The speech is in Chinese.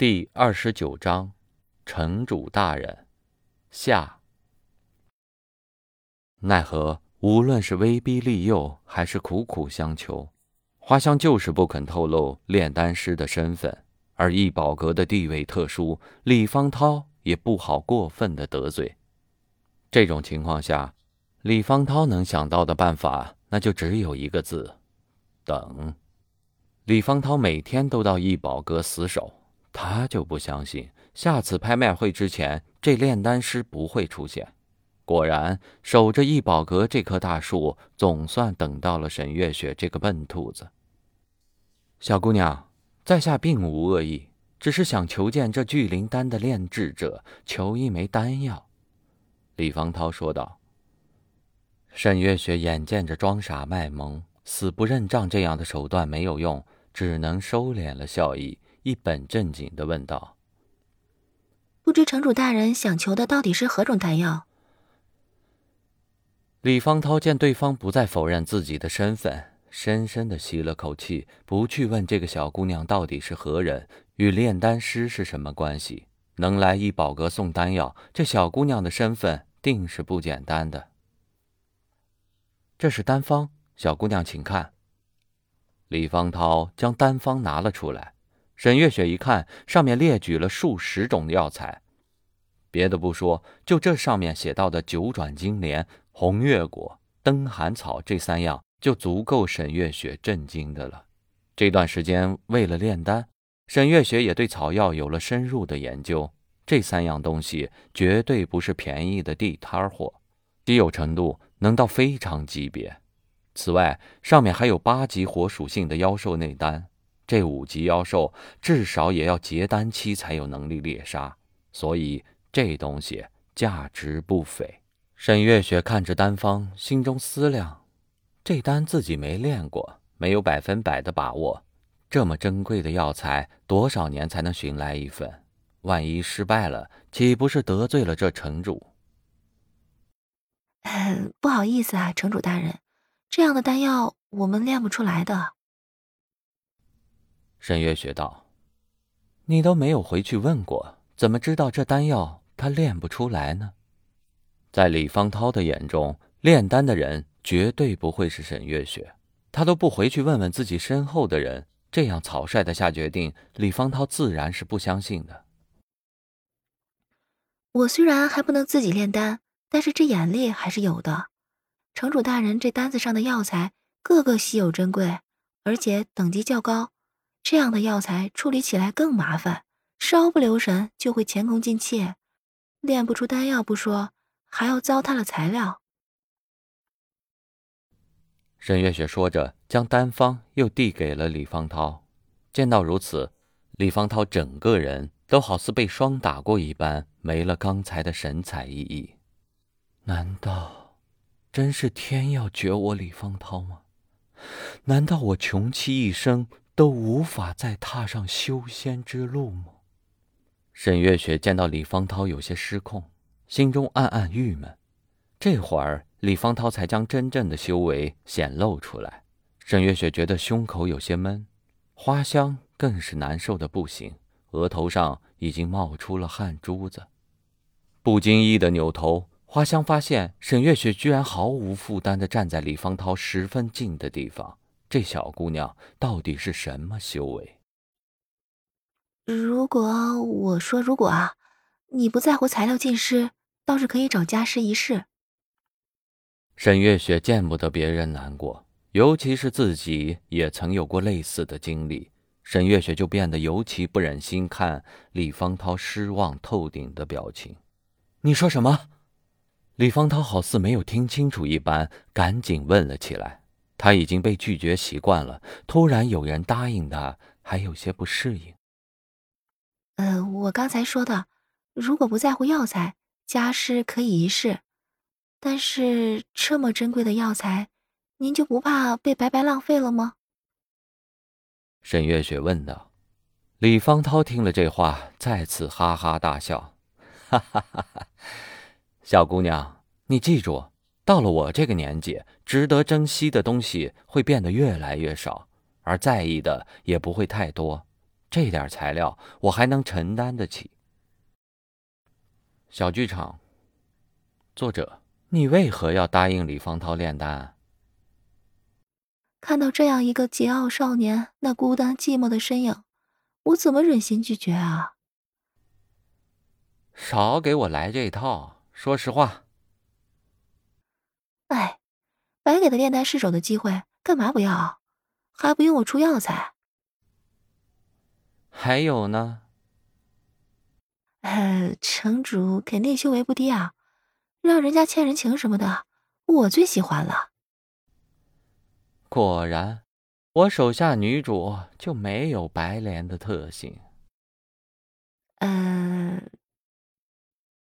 第二十九章，城主大人下。奈何无论是威逼利诱，还是苦苦相求，花香就是不肯透露炼丹师的身份。而易宝阁的地位特殊，李方涛也不好过分的得罪。这种情况下，李方涛能想到的办法，那就只有一个字：等。李方涛每天都到易宝阁死守。他就不相信下次拍卖会之前，这炼丹师不会出现。果然，守着易宝阁这棵大树，总算等到了沈月雪这个笨兔子。小姑娘，在下并无恶意，只是想求见这聚灵丹的炼制者，求一枚丹药。”李方涛说道。沈月雪眼见着装傻卖萌、死不认账这样的手段没有用，只能收敛了笑意。一本正经的问道：“不知城主大人想求的到底是何种丹药？”李方涛见对方不再否认自己的身份，深深的吸了口气，不去问这个小姑娘到底是何人，与炼丹师是什么关系。能来一宝阁送丹药，这小姑娘的身份定是不简单的。这是丹方，小姑娘请看。李方涛将丹方拿了出来。沈月雪一看，上面列举了数十种药材，别的不说，就这上面写到的九转金莲、红月果、灯寒草这三样，就足够沈月雪震惊的了。这段时间为了炼丹，沈月雪也对草药有了深入的研究。这三样东西绝对不是便宜的地摊货，稀有程度能到非常级别。此外，上面还有八级火属性的妖兽内丹。这五级妖兽至少也要结丹期才有能力猎杀，所以这东西价值不菲。沈月雪看着丹方，心中思量：这丹自己没练过，没有百分百的把握。这么珍贵的药材，多少年才能寻来一份？万一失败了，岂不是得罪了这城主？不好意思啊，城主大人，这样的丹药我们炼不出来的。沈月雪道：“你都没有回去问过，怎么知道这丹药他炼不出来呢？”在李方涛的眼中，炼丹的人绝对不会是沈月雪。他都不回去问问自己身后的人，这样草率的下决定，李方涛自然是不相信的。我虽然还不能自己炼丹，但是这眼力还是有的。城主大人这单子上的药材，个个稀有珍贵，而且等级较高。这样的药材处理起来更麻烦，稍不留神就会前功尽弃，炼不出丹药不说，还要糟蹋了材料。沈月雪说着，将丹方又递给了李方涛。见到如此，李方涛整个人都好似被霜打过一般，没了刚才的神采奕奕。难道真是天要绝我李方涛吗？难道我穷其一生？都无法再踏上修仙之路吗？沈月雪见到李方涛有些失控，心中暗暗郁闷。这会儿，李方涛才将真正的修为显露出来。沈月雪觉得胸口有些闷，花香更是难受的不行，额头上已经冒出了汗珠子。不经意的扭头，花香发现沈月雪居然毫无负担的站在李方涛十分近的地方。这小姑娘到底是什么修为？如果我说如果啊，你不在乎材料尽失，倒是可以找家师一试。沈月雪见不得别人难过，尤其是自己也曾有过类似的经历，沈月雪就变得尤其不忍心看李方涛失望透顶的表情。你说什么？李方涛好似没有听清楚一般，赶紧问了起来。他已经被拒绝习惯了，突然有人答应他，还有些不适应。呃，我刚才说的，如果不在乎药材，家师可以一试。但是这么珍贵的药材，您就不怕被白白浪费了吗？沈月雪问道。李方涛听了这话，再次哈哈大笑：“哈哈哈哈！小姑娘，你记住。”到了我这个年纪，值得珍惜的东西会变得越来越少，而在意的也不会太多。这点材料我还能承担得起。小剧场，作者，你为何要答应李方涛炼丹？看到这样一个桀骜少年那孤单寂寞的身影，我怎么忍心拒绝啊？少给我来这套！说实话。哎，白给他炼丹试手的机会，干嘛不要？还不用我出药材？还有呢？呃，城主肯定修为不低啊，让人家欠人情什么的，我最喜欢了。果然，我手下女主就没有白莲的特性。呃，